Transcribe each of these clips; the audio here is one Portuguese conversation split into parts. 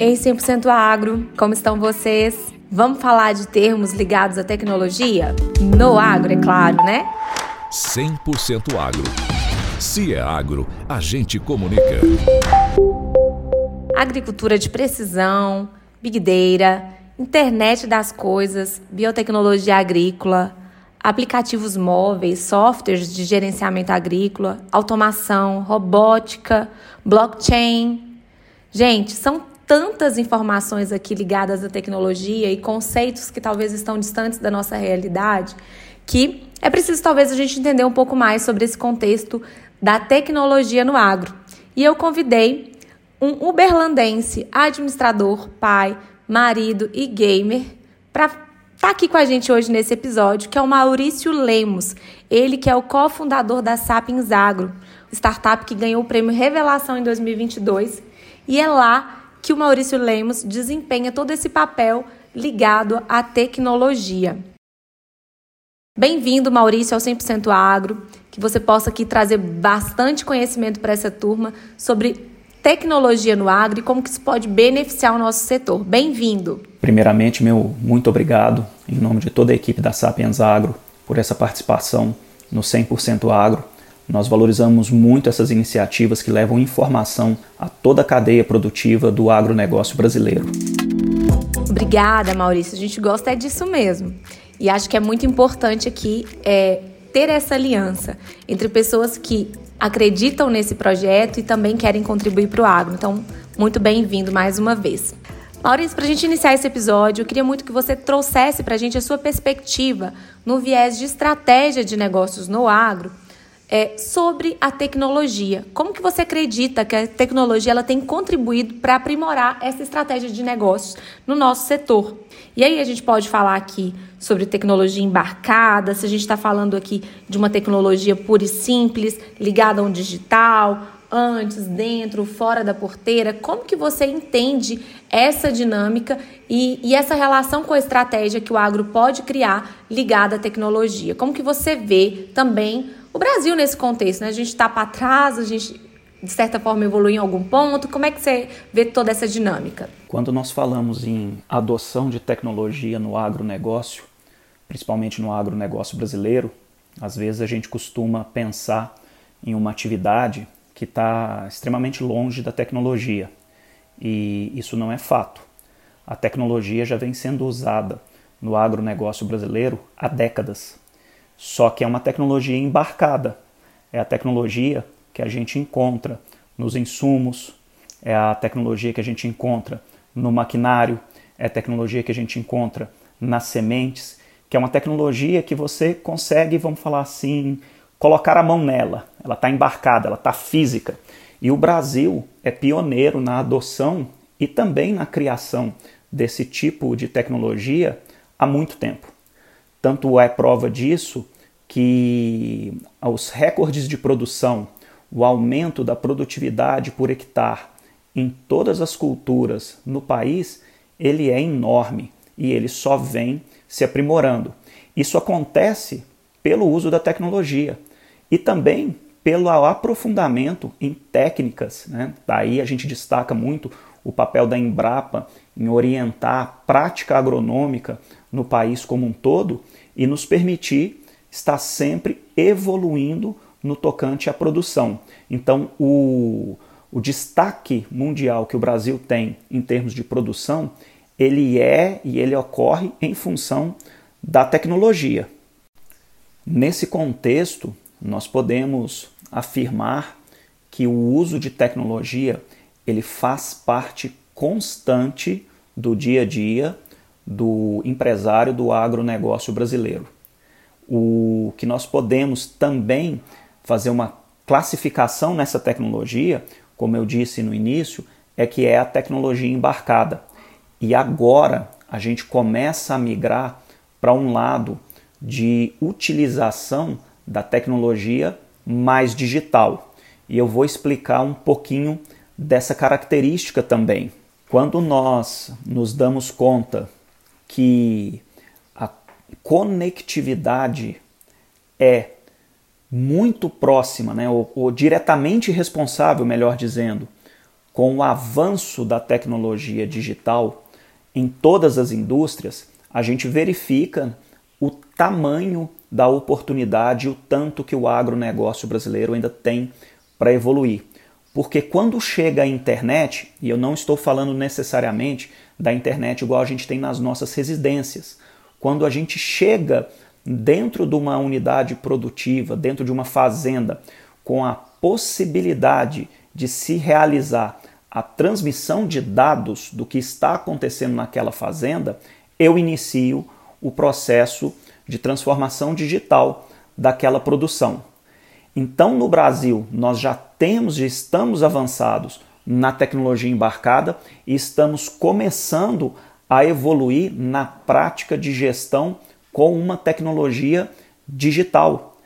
Ei 100% Agro, como estão vocês? Vamos falar de termos ligados à tecnologia? No agro, é claro, né? 100% Agro. Se é agro, a gente comunica. Agricultura de precisão, Big Data, internet das coisas, biotecnologia agrícola, aplicativos móveis, softwares de gerenciamento agrícola, automação, robótica, blockchain. Gente, são tantas informações aqui ligadas à tecnologia e conceitos que talvez estão distantes da nossa realidade que é preciso talvez a gente entender um pouco mais sobre esse contexto da tecnologia no agro. E eu convidei um uberlandense, administrador, pai, marido e gamer para Está aqui com a gente hoje nesse episódio, que é o Maurício Lemos. Ele que é o cofundador da Sapiens Agro, startup que ganhou o prêmio Revelação em 2022. E é lá que o Maurício Lemos desempenha todo esse papel ligado à tecnologia. Bem-vindo, Maurício, ao 100% Agro. Que você possa aqui trazer bastante conhecimento para essa turma sobre tecnologia no agro e como que isso pode beneficiar o nosso setor. Bem-vindo! Primeiramente, meu muito obrigado, em nome de toda a equipe da Sapiens Agro, por essa participação no 100% Agro. Nós valorizamos muito essas iniciativas que levam informação a toda a cadeia produtiva do agronegócio brasileiro. Obrigada, Maurício. A gente gosta é disso mesmo. E acho que é muito importante aqui é, ter essa aliança entre pessoas que acreditam nesse projeto e também querem contribuir para o agro. Então, muito bem-vindo mais uma vez. Maurício, para a gente iniciar esse episódio, eu queria muito que você trouxesse para a gente a sua perspectiva no viés de estratégia de negócios no agro é, sobre a tecnologia. Como que você acredita que a tecnologia ela tem contribuído para aprimorar essa estratégia de negócios no nosso setor? E aí a gente pode falar aqui sobre tecnologia embarcada, se a gente está falando aqui de uma tecnologia pura e simples, ligada a um digital, antes, dentro, fora da porteira. Como que você entende essa dinâmica e, e, essa relação com a estratégia que o agro pode criar ligada à tecnologia? Como que você vê também o Brasil nesse contexto, né? A gente está para trás, a gente de certa forma evoluiu em algum ponto. Como é que você vê toda essa dinâmica? Quando nós falamos em adoção de tecnologia no agronegócio, principalmente no agronegócio brasileiro, às vezes a gente costuma pensar em uma atividade que está extremamente longe da tecnologia. E isso não é fato. A tecnologia já vem sendo usada no agronegócio brasileiro há décadas. Só que é uma tecnologia embarcada. É a tecnologia que a gente encontra nos insumos, é a tecnologia que a gente encontra no maquinário, é a tecnologia que a gente encontra nas sementes, que é uma tecnologia que você consegue, vamos falar assim, colocar a mão nela. Ela está embarcada, ela está física. E o Brasil é pioneiro na adoção e também na criação desse tipo de tecnologia há muito tempo. Tanto é prova disso que os recordes de produção, o aumento da produtividade por hectare em todas as culturas no país, ele é enorme e ele só vem se aprimorando. Isso acontece pelo uso da tecnologia e também pelo aprofundamento em técnicas. Né? Daí a gente destaca muito o papel da Embrapa em orientar a prática agronômica no país como um todo e nos permitir estar sempre evoluindo no tocante à produção. Então, o, o destaque mundial que o Brasil tem em termos de produção, ele é e ele ocorre em função da tecnologia. Nesse contexto, nós podemos afirmar que o uso de tecnologia ele faz parte constante do dia a dia do empresário do agronegócio brasileiro. O que nós podemos também fazer uma classificação nessa tecnologia, como eu disse no início, é que é a tecnologia embarcada. E agora a gente começa a migrar para um lado de utilização da tecnologia mais digital. E eu vou explicar um pouquinho dessa característica também. Quando nós nos damos conta que a conectividade é muito próxima, né, ou, ou diretamente responsável, melhor dizendo, com o avanço da tecnologia digital em todas as indústrias, a gente verifica o tamanho da oportunidade, o tanto que o agronegócio brasileiro ainda tem para evoluir. Porque quando chega a internet, e eu não estou falando necessariamente da internet igual a gente tem nas nossas residências, quando a gente chega dentro de uma unidade produtiva, dentro de uma fazenda, com a possibilidade de se realizar a transmissão de dados do que está acontecendo naquela fazenda, eu inicio o processo de transformação digital daquela produção. Então, no Brasil, nós já temos e estamos avançados na tecnologia embarcada e estamos começando a evoluir na prática de gestão com uma tecnologia digital.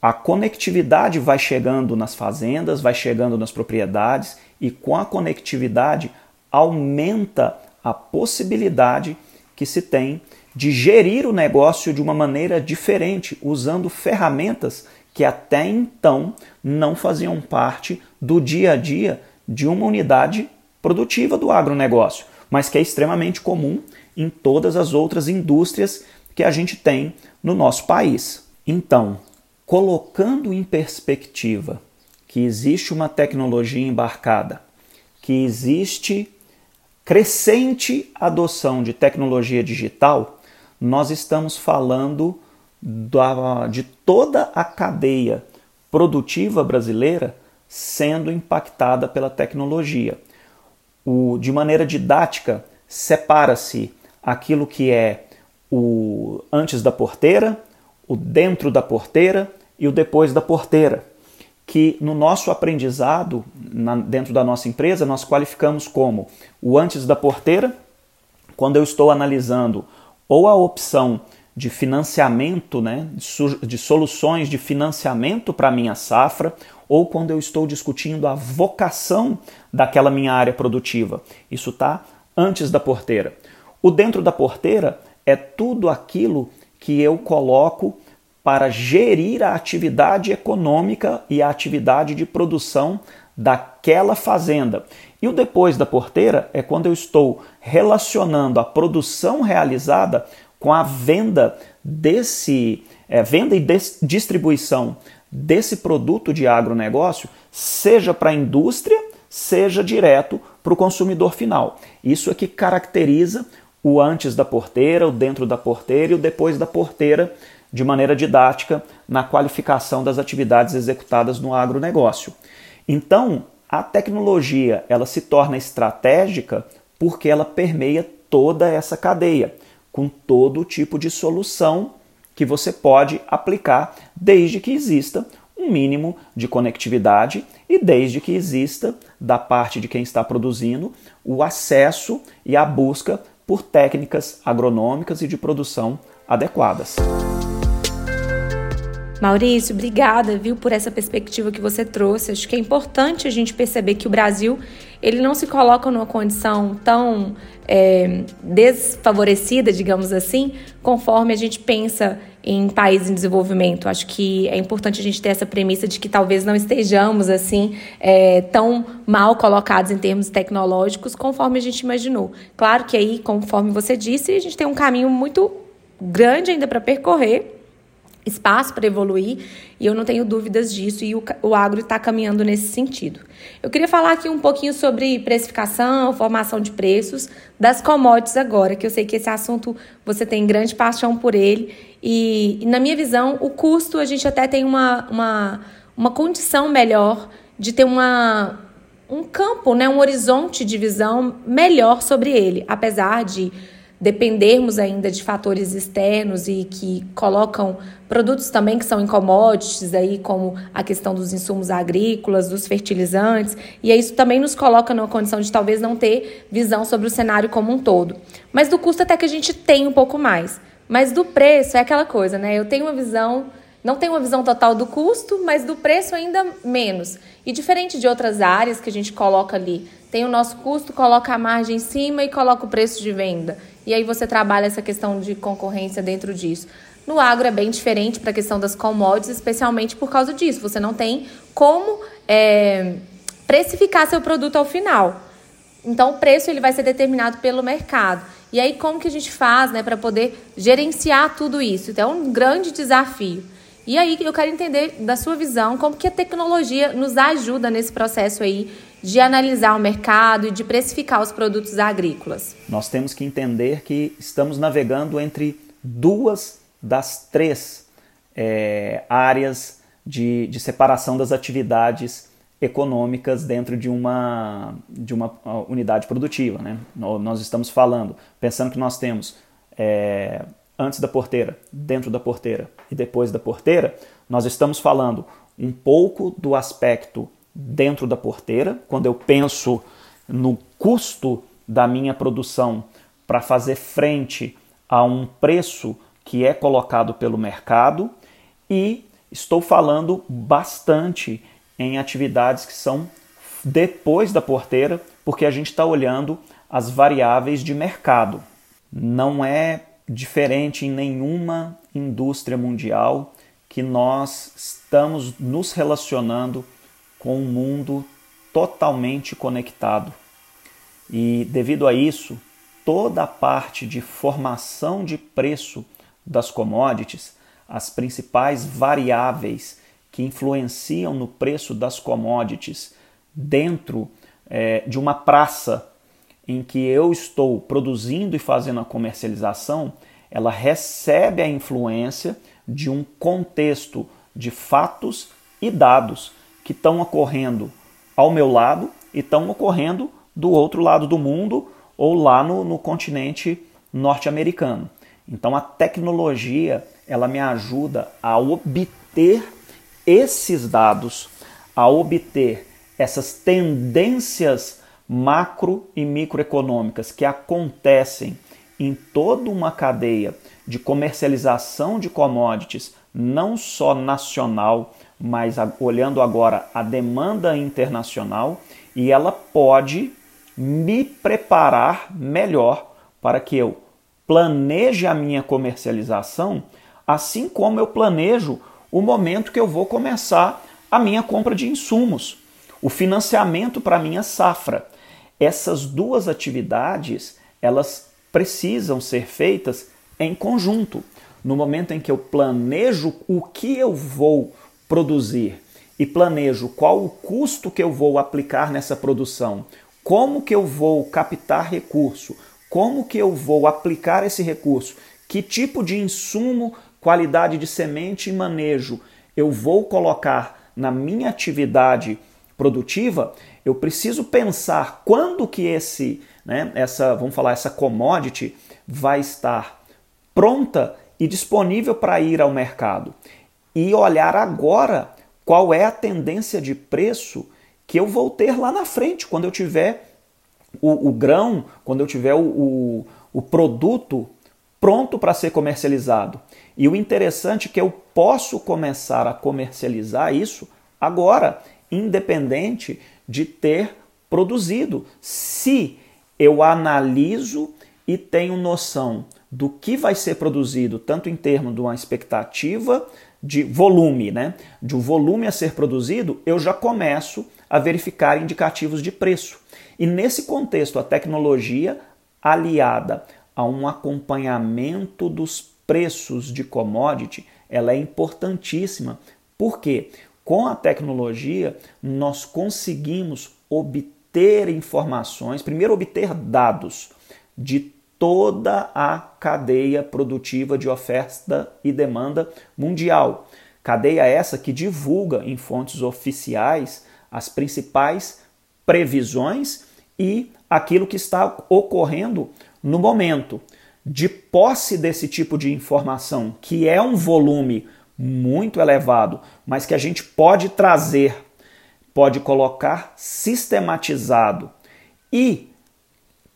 A conectividade vai chegando nas fazendas, vai chegando nas propriedades e com a conectividade aumenta a possibilidade que se tem de gerir o negócio de uma maneira diferente, usando ferramentas que até então não faziam parte do dia a dia de uma unidade produtiva do agronegócio, mas que é extremamente comum em todas as outras indústrias que a gente tem no nosso país. Então, colocando em perspectiva que existe uma tecnologia embarcada, que existe crescente adoção de tecnologia digital, nós estamos falando da, de toda a cadeia produtiva brasileira sendo impactada pela tecnologia. O, de maneira didática, separa-se aquilo que é o antes da porteira, o dentro da porteira e o depois da porteira, que no nosso aprendizado, na, dentro da nossa empresa, nós qualificamos como o antes da porteira, quando eu estou analisando ou a opção de financiamento, né, de soluções de financiamento para a minha safra, ou quando eu estou discutindo a vocação daquela minha área produtiva. Isso está antes da porteira. O dentro da porteira é tudo aquilo que eu coloco para gerir a atividade econômica e a atividade de produção daquela fazenda. E o depois da porteira é quando eu estou relacionando a produção realizada com a venda desse é, venda e distribuição desse produto de agronegócio, seja para a indústria, seja direto para o consumidor final. Isso é que caracteriza o antes da porteira, o dentro da porteira e o depois da porteira de maneira didática na qualificação das atividades executadas no agronegócio. Então, a tecnologia ela se torna estratégica porque ela permeia toda essa cadeia, com todo tipo de solução que você pode aplicar, desde que exista um mínimo de conectividade e desde que exista, da parte de quem está produzindo, o acesso e a busca por técnicas agronômicas e de produção adequadas. Maurício, obrigada, viu, por essa perspectiva que você trouxe. Acho que é importante a gente perceber que o Brasil ele não se coloca numa condição tão é, desfavorecida, digamos assim, conforme a gente pensa em países em desenvolvimento. Acho que é importante a gente ter essa premissa de que talvez não estejamos assim é, tão mal colocados em termos tecnológicos conforme a gente imaginou. Claro que aí, conforme você disse, a gente tem um caminho muito grande ainda para percorrer espaço para evoluir e eu não tenho dúvidas disso e o, o agro está caminhando nesse sentido. Eu queria falar aqui um pouquinho sobre precificação, formação de preços das commodities agora, que eu sei que esse assunto você tem grande paixão por ele e, e na minha visão o custo a gente até tem uma, uma, uma condição melhor de ter uma um campo, né, um horizonte de visão melhor sobre ele, apesar de dependermos ainda de fatores externos e que colocam produtos também que são em commodities, aí, como a questão dos insumos agrícolas, dos fertilizantes, e isso também nos coloca numa condição de talvez não ter visão sobre o cenário como um todo. Mas do custo até que a gente tem um pouco mais. Mas do preço é aquela coisa, né? Eu tenho uma visão não tenho uma visão total do custo, mas do preço ainda menos. E diferente de outras áreas que a gente coloca ali, tem o nosso custo, coloca a margem em cima e coloca o preço de venda. E aí você trabalha essa questão de concorrência dentro disso. No agro é bem diferente para a questão das commodities, especialmente por causa disso. Você não tem como é, precificar seu produto ao final. Então, o preço ele vai ser determinado pelo mercado. E aí, como que a gente faz né, para poder gerenciar tudo isso? Então, é um grande desafio. E aí, eu quero entender da sua visão como que a tecnologia nos ajuda nesse processo aí de analisar o mercado e de precificar os produtos agrícolas. Nós temos que entender que estamos navegando entre duas das três é, áreas de, de separação das atividades econômicas dentro de uma, de uma unidade produtiva. Né? Nós estamos falando, pensando que nós temos é, antes da porteira, dentro da porteira e depois da porteira, nós estamos falando um pouco do aspecto dentro da porteira, quando eu penso no custo da minha produção para fazer frente a um preço que é colocado pelo mercado e estou falando bastante em atividades que são depois da porteira, porque a gente está olhando as variáveis de mercado. Não é diferente em nenhuma indústria mundial que nós estamos nos relacionando com um mundo totalmente conectado. E devido a isso, toda a parte de formação de preço das commodities, as principais variáveis que influenciam no preço das commodities dentro é, de uma praça em que eu estou produzindo e fazendo a comercialização, ela recebe a influência de um contexto de fatos e dados que estão ocorrendo ao meu lado e estão ocorrendo do outro lado do mundo ou lá no, no continente norte-americano. Então a tecnologia ela me ajuda a obter esses dados, a obter essas tendências macro e microeconômicas que acontecem em toda uma cadeia de comercialização de commodities, não só nacional, mas olhando agora a demanda internacional, e ela pode me preparar melhor para que eu planeje a minha comercialização, assim como eu planejo o momento que eu vou começar a minha compra de insumos, o financiamento para a minha safra. Essas duas atividades, elas precisam ser feitas em conjunto. No momento em que eu planejo o que eu vou produzir e planejo qual o custo que eu vou aplicar nessa produção, como que eu vou captar recurso, como que eu vou aplicar esse recurso, que tipo de insumo, qualidade de semente e manejo eu vou colocar na minha atividade produtiva, eu preciso pensar quando que esse, né, essa, vamos falar, essa commodity vai estar pronta e disponível para ir ao mercado e olhar agora qual é a tendência de preço que eu vou ter lá na frente, quando eu tiver o, o grão, quando eu tiver o, o, o produto pronto para ser comercializado. E o interessante é que eu posso começar a comercializar isso agora, independente de ter produzido. Se eu analiso e tenho noção do que vai ser produzido, tanto em termos de uma expectativa de volume, né? De um volume a ser produzido, eu já começo a verificar indicativos de preço. E nesse contexto, a tecnologia aliada a um acompanhamento dos preços de commodity, ela é importantíssima. porque Com a tecnologia, nós conseguimos obter informações, primeiro obter dados de toda a cadeia produtiva de oferta e demanda mundial. Cadeia essa que divulga em fontes oficiais as principais previsões e aquilo que está ocorrendo no momento. De posse desse tipo de informação, que é um volume muito elevado, mas que a gente pode trazer, pode colocar sistematizado e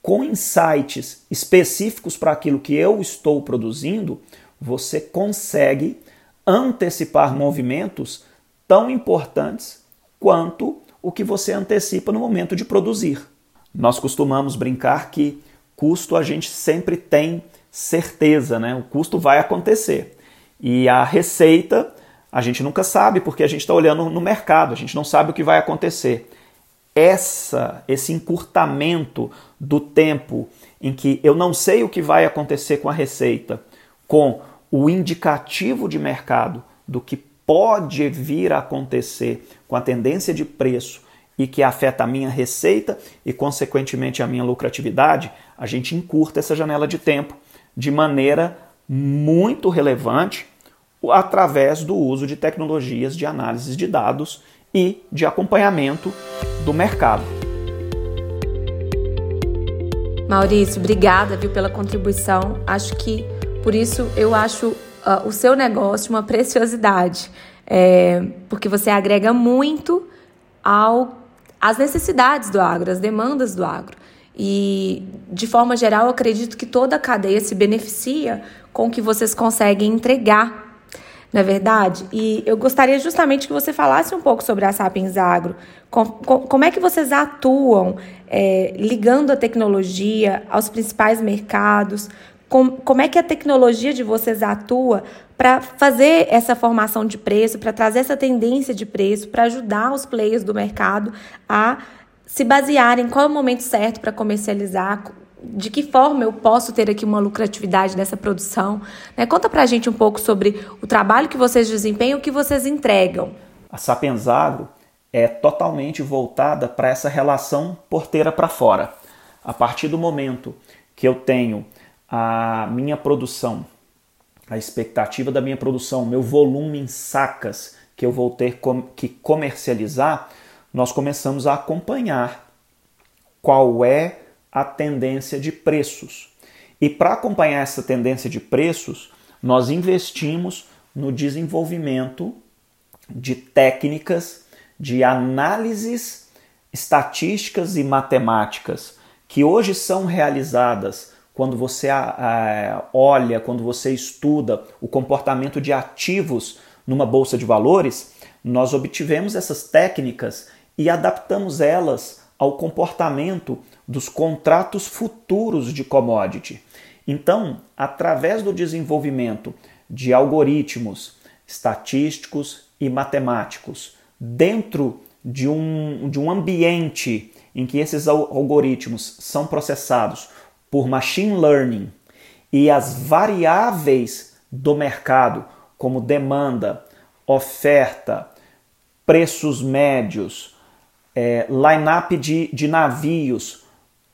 com insights específicos para aquilo que eu estou produzindo, você consegue antecipar movimentos tão importantes quanto o que você antecipa no momento de produzir. Nós costumamos brincar que custo a gente sempre tem certeza, né? O custo vai acontecer. E a receita a gente nunca sabe porque a gente está olhando no mercado, a gente não sabe o que vai acontecer. essa esse encurtamento do tempo em que eu não sei o que vai acontecer com a receita, com o indicativo de mercado do que pode vir a acontecer com a tendência de preço e que afeta a minha receita e, consequentemente, a minha lucratividade, a gente encurta essa janela de tempo de maneira muito relevante através do uso de tecnologias de análise de dados e de acompanhamento do mercado. Maurício, obrigada viu, pela contribuição. Acho que por isso eu acho uh, o seu negócio uma preciosidade, é, porque você agrega muito ao às necessidades do agro, às demandas do agro. E, de forma geral, acredito que toda a cadeia se beneficia com o que vocês conseguem entregar, não é verdade? E eu gostaria justamente que você falasse um pouco sobre a Sapiens Agro. Com, com, como é que vocês atuam é, ligando a tecnologia aos principais mercados? Com, como é que a tecnologia de vocês atua para fazer essa formação de preço, para trazer essa tendência de preço, para ajudar os players do mercado a se basearem em qual é o momento certo para comercializar, de que forma eu posso ter aqui uma lucratividade dessa produção. Né? Conta para a gente um pouco sobre o trabalho que vocês desempenham, o que vocês entregam. A Sapiens Agro é totalmente voltada para essa relação porteira para fora. A partir do momento que eu tenho a minha produção, a expectativa da minha produção, meu volume em sacas que eu vou ter que comercializar, nós começamos a acompanhar qual é a tendência de preços. E para acompanhar essa tendência de preços, nós investimos no desenvolvimento de técnicas de análises estatísticas e matemáticas que hoje são realizadas quando você olha, quando você estuda o comportamento de ativos numa bolsa de valores, nós obtivemos essas técnicas e adaptamos elas ao comportamento dos contratos futuros de commodity. Então, através do desenvolvimento de algoritmos estatísticos e matemáticos dentro de um, de um ambiente em que esses algoritmos são processados por machine learning e as variáveis do mercado, como demanda, oferta, preços médios, é, line-up de, de navios,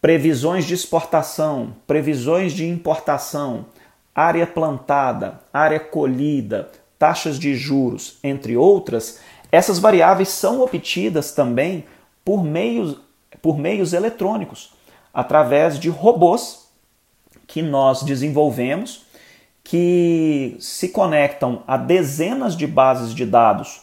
previsões de exportação, previsões de importação, área plantada, área colhida, taxas de juros, entre outras, essas variáveis são obtidas também por meios, por meios eletrônicos através de robôs que nós desenvolvemos que se conectam a dezenas de bases de dados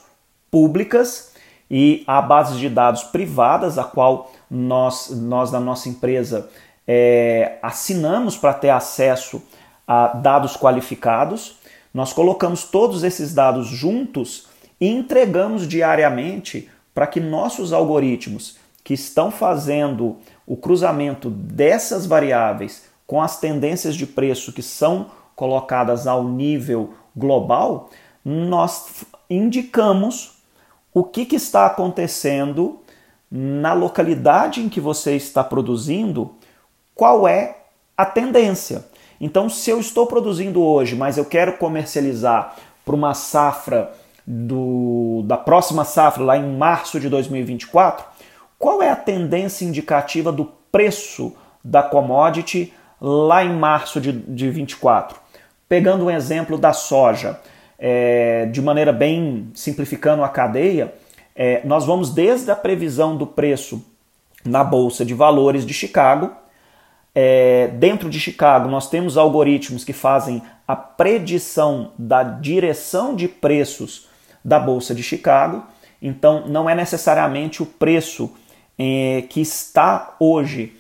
públicas e a bases de dados privadas, a qual nós, nós da nossa empresa é, assinamos para ter acesso a dados qualificados. Nós colocamos todos esses dados juntos e entregamos diariamente para que nossos algoritmos que estão fazendo o cruzamento dessas variáveis com as tendências de preço que são colocadas ao nível global, nós indicamos o que, que está acontecendo na localidade em que você está produzindo, qual é a tendência. Então, se eu estou produzindo hoje, mas eu quero comercializar para uma safra do, da próxima safra, lá em março de 2024, qual é a tendência indicativa do preço da commodity lá em março de, de 24? Pegando um exemplo da soja, é, de maneira bem simplificando a cadeia, é, nós vamos desde a previsão do preço na Bolsa de Valores de Chicago. É, dentro de Chicago, nós temos algoritmos que fazem a predição da direção de preços da Bolsa de Chicago. Então, não é necessariamente o preço é, que está hoje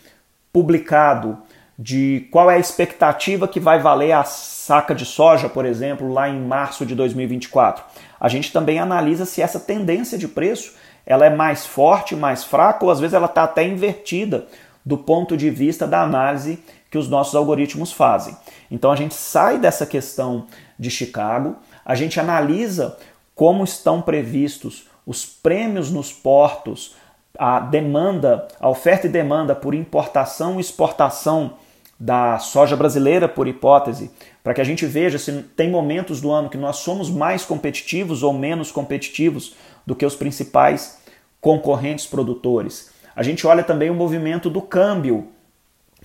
publicado de qual é a expectativa que vai valer a saca de soja, por exemplo, lá em março de 2024. A gente também analisa se essa tendência de preço ela é mais forte, mais fraca, ou às vezes ela está até invertida do ponto de vista da análise que os nossos algoritmos fazem. Então a gente sai dessa questão de Chicago, a gente analisa como estão previstos os prêmios nos portos a demanda, a oferta e demanda por importação e exportação da soja brasileira, por hipótese, para que a gente veja se tem momentos do ano que nós somos mais competitivos ou menos competitivos do que os principais concorrentes produtores. A gente olha também o movimento do câmbio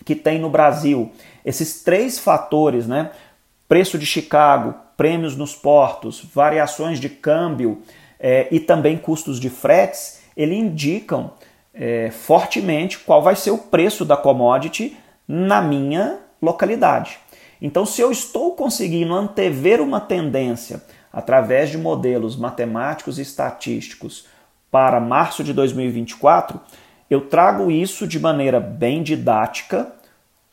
que tem no Brasil. Esses três fatores, né? Preço de Chicago, prêmios nos portos, variações de câmbio é, e também custos de fretes, ele indicam é, fortemente qual vai ser o preço da commodity na minha localidade. Então, se eu estou conseguindo antever uma tendência através de modelos matemáticos e estatísticos para março de 2024, eu trago isso de maneira bem didática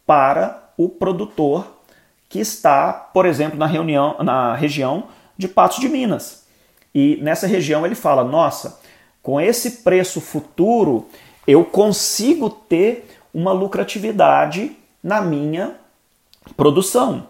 para o produtor que está, por exemplo, na, reunião, na região de Patos de Minas. E nessa região ele fala: nossa, com esse preço futuro eu consigo ter uma lucratividade na minha produção.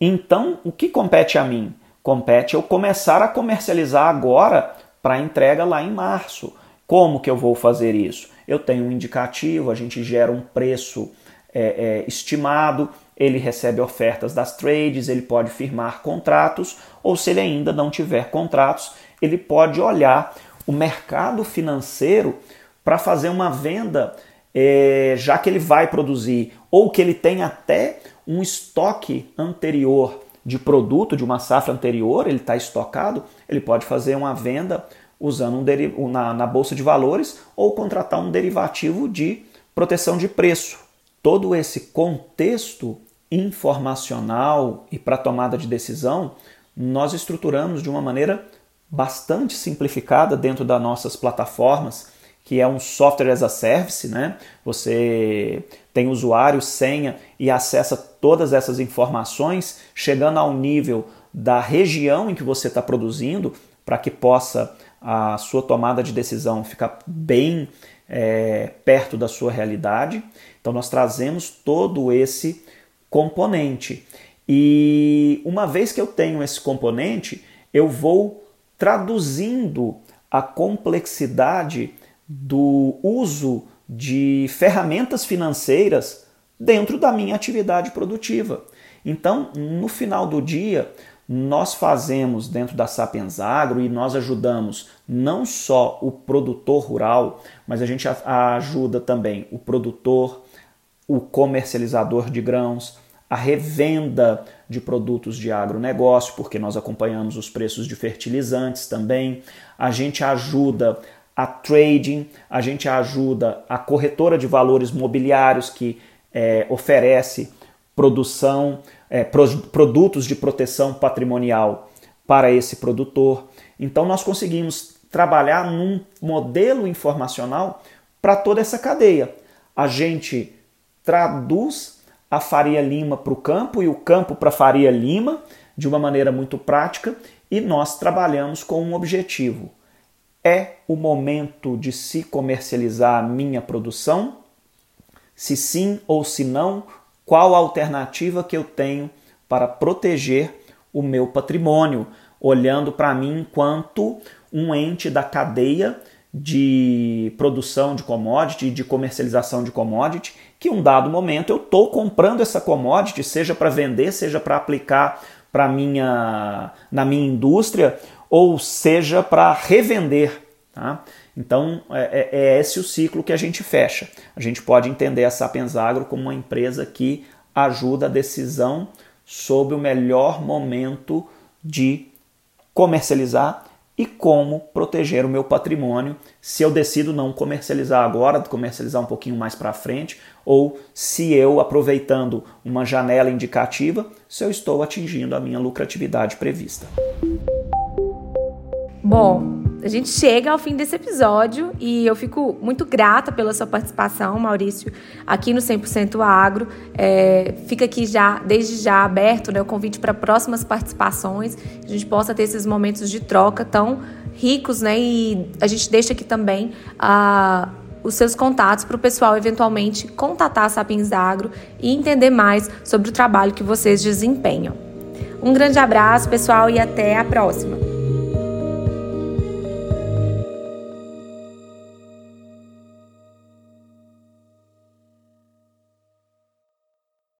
Então, o que compete a mim? Compete eu começar a comercializar agora para entrega lá em março. Como que eu vou fazer isso? Eu tenho um indicativo, a gente gera um preço é, é, estimado, ele recebe ofertas das trades, ele pode firmar contratos, ou se ele ainda não tiver contratos, ele pode olhar o mercado financeiro para fazer uma venda, é, já que ele vai produzir, ou que ele tem até um estoque anterior de produto de uma safra anterior, ele está estocado, ele pode fazer uma venda usando um na, na bolsa de valores ou contratar um derivativo de proteção de preço. Todo esse contexto informacional e para tomada de decisão nós estruturamos de uma maneira bastante simplificada dentro das nossas plataformas, que é um software as a service, né? Você tem usuário, senha e acessa todas essas informações, chegando ao nível da região em que você está produzindo, para que possa a sua tomada de decisão ficar bem é, perto da sua realidade. Então, nós trazemos todo esse componente. E uma vez que eu tenho esse componente, eu vou traduzindo a complexidade do uso de ferramentas financeiras dentro da minha atividade produtiva. Então, no final do dia, nós fazemos dentro da Sapiens Agro e nós ajudamos não só o produtor rural, mas a gente ajuda também o produtor, o comercializador de grãos, a revenda de produtos de agronegócio, porque nós acompanhamos os preços de fertilizantes também. A gente ajuda a trading, a gente ajuda a corretora de valores mobiliários que é, oferece produção, é, produtos de proteção patrimonial para esse produtor. Então nós conseguimos trabalhar num modelo informacional para toda essa cadeia. A gente traduz a Faria Lima para o campo e o campo para a Faria Lima de uma maneira muito prática e nós trabalhamos com um objetivo. É o momento de se comercializar a minha produção? Se sim ou se não, qual a alternativa que eu tenho para proteger o meu patrimônio, olhando para mim enquanto um ente da cadeia de produção de commodity, de comercialização de commodity, que um dado momento eu estou comprando essa commodity, seja para vender, seja para aplicar para minha na minha indústria, ou seja para revender. Tá? Então é, é, é, esse o ciclo que a gente fecha. A gente pode entender a Sapiens Agro como uma empresa que ajuda a decisão sobre o melhor momento de comercializar e como proteger o meu patrimônio se eu decido não comercializar agora, comercializar um pouquinho mais para frente, ou se eu, aproveitando uma janela indicativa, se eu estou atingindo a minha lucratividade prevista. Bom, a gente chega ao fim desse episódio e eu fico muito grata pela sua participação, Maurício, aqui no 100% Agro. É, fica aqui já, desde já aberto né, o convite para próximas participações, que a gente possa ter esses momentos de troca tão ricos, né? E a gente deixa aqui também a. Os seus contatos para o pessoal eventualmente contatar a Sapiens Agro e entender mais sobre o trabalho que vocês desempenham. Um grande abraço, pessoal, e até a próxima!